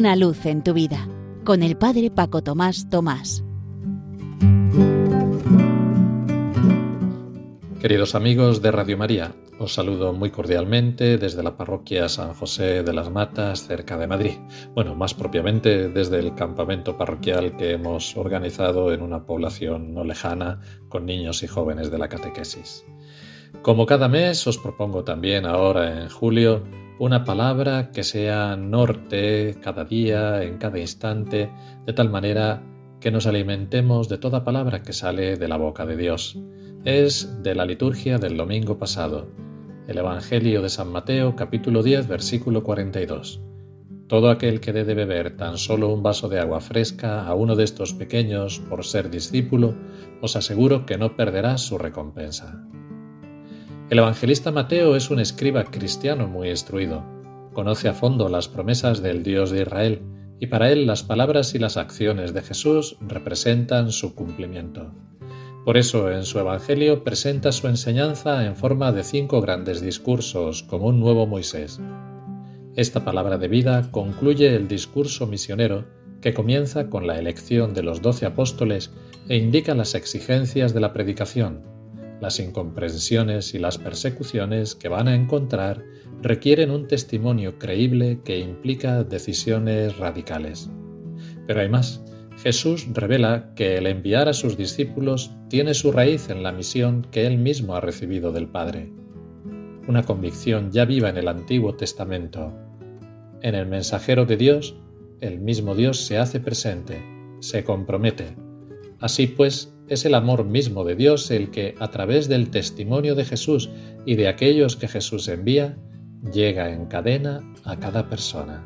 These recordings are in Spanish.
Una luz en tu vida con el Padre Paco Tomás Tomás. Queridos amigos de Radio María, os saludo muy cordialmente desde la parroquia San José de las Matas, cerca de Madrid. Bueno, más propiamente desde el campamento parroquial que hemos organizado en una población no lejana con niños y jóvenes de la catequesis. Como cada mes, os propongo también ahora en julio una palabra que sea norte cada día, en cada instante, de tal manera que nos alimentemos de toda palabra que sale de la boca de Dios. Es de la liturgia del domingo pasado, el Evangelio de San Mateo capítulo 10 versículo 42. Todo aquel que dé de beber tan solo un vaso de agua fresca a uno de estos pequeños por ser discípulo, os aseguro que no perderá su recompensa. El evangelista Mateo es un escriba cristiano muy instruido. Conoce a fondo las promesas del Dios de Israel y para él las palabras y las acciones de Jesús representan su cumplimiento. Por eso en su Evangelio presenta su enseñanza en forma de cinco grandes discursos como un nuevo Moisés. Esta palabra de vida concluye el discurso misionero que comienza con la elección de los doce apóstoles e indica las exigencias de la predicación, las incomprensiones y las persecuciones que van a encontrar requieren un testimonio creíble que implica decisiones radicales. Pero hay más. Jesús revela que el enviar a sus discípulos tiene su raíz en la misión que él mismo ha recibido del Padre. Una convicción ya viva en el Antiguo Testamento. En el mensajero de Dios, el mismo Dios se hace presente, se compromete. Así pues, es el amor mismo de Dios el que, a través del testimonio de Jesús y de aquellos que Jesús envía, llega en cadena a cada persona.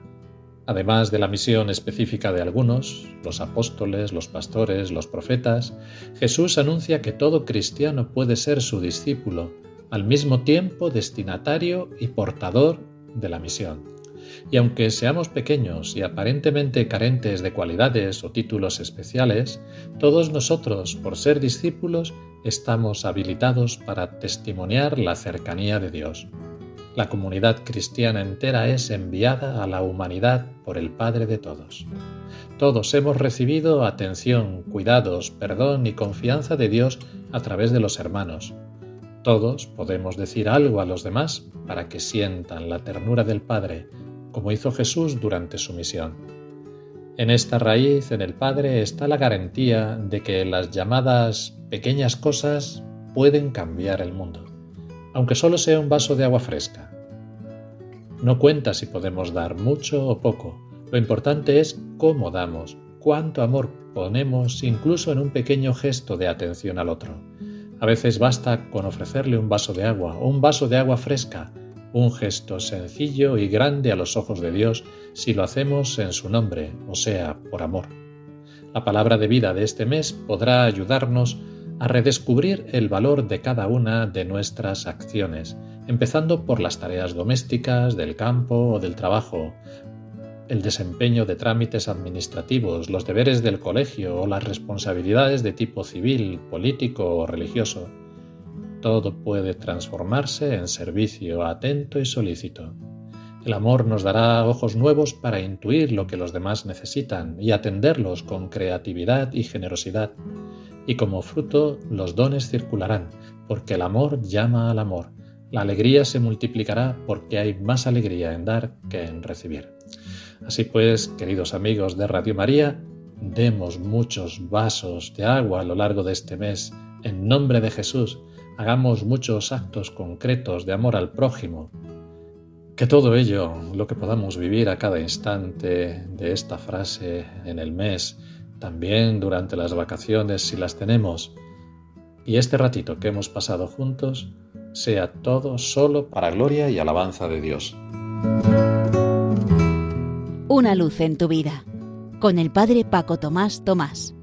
Además de la misión específica de algunos, los apóstoles, los pastores, los profetas, Jesús anuncia que todo cristiano puede ser su discípulo, al mismo tiempo destinatario y portador de la misión. Y aunque seamos pequeños y aparentemente carentes de cualidades o títulos especiales, todos nosotros, por ser discípulos, estamos habilitados para testimoniar la cercanía de Dios. La comunidad cristiana entera es enviada a la humanidad por el Padre de todos. Todos hemos recibido atención, cuidados, perdón y confianza de Dios a través de los hermanos. Todos podemos decir algo a los demás para que sientan la ternura del Padre como hizo Jesús durante su misión. En esta raíz, en el Padre, está la garantía de que las llamadas pequeñas cosas pueden cambiar el mundo, aunque solo sea un vaso de agua fresca. No cuenta si podemos dar mucho o poco, lo importante es cómo damos, cuánto amor ponemos incluso en un pequeño gesto de atención al otro. A veces basta con ofrecerle un vaso de agua o un vaso de agua fresca un gesto sencillo y grande a los ojos de Dios si lo hacemos en su nombre, o sea, por amor. La palabra de vida de este mes podrá ayudarnos a redescubrir el valor de cada una de nuestras acciones, empezando por las tareas domésticas, del campo o del trabajo, el desempeño de trámites administrativos, los deberes del colegio o las responsabilidades de tipo civil, político o religioso todo puede transformarse en servicio atento y solícito. El amor nos dará ojos nuevos para intuir lo que los demás necesitan y atenderlos con creatividad y generosidad. Y como fruto los dones circularán, porque el amor llama al amor. La alegría se multiplicará porque hay más alegría en dar que en recibir. Así pues, queridos amigos de Radio María, demos muchos vasos de agua a lo largo de este mes, en nombre de Jesús, hagamos muchos actos concretos de amor al prójimo, que todo ello, lo que podamos vivir a cada instante de esta frase en el mes, también durante las vacaciones si las tenemos, y este ratito que hemos pasado juntos, sea todo solo para gloria y alabanza de Dios. Una luz en tu vida, con el Padre Paco Tomás Tomás.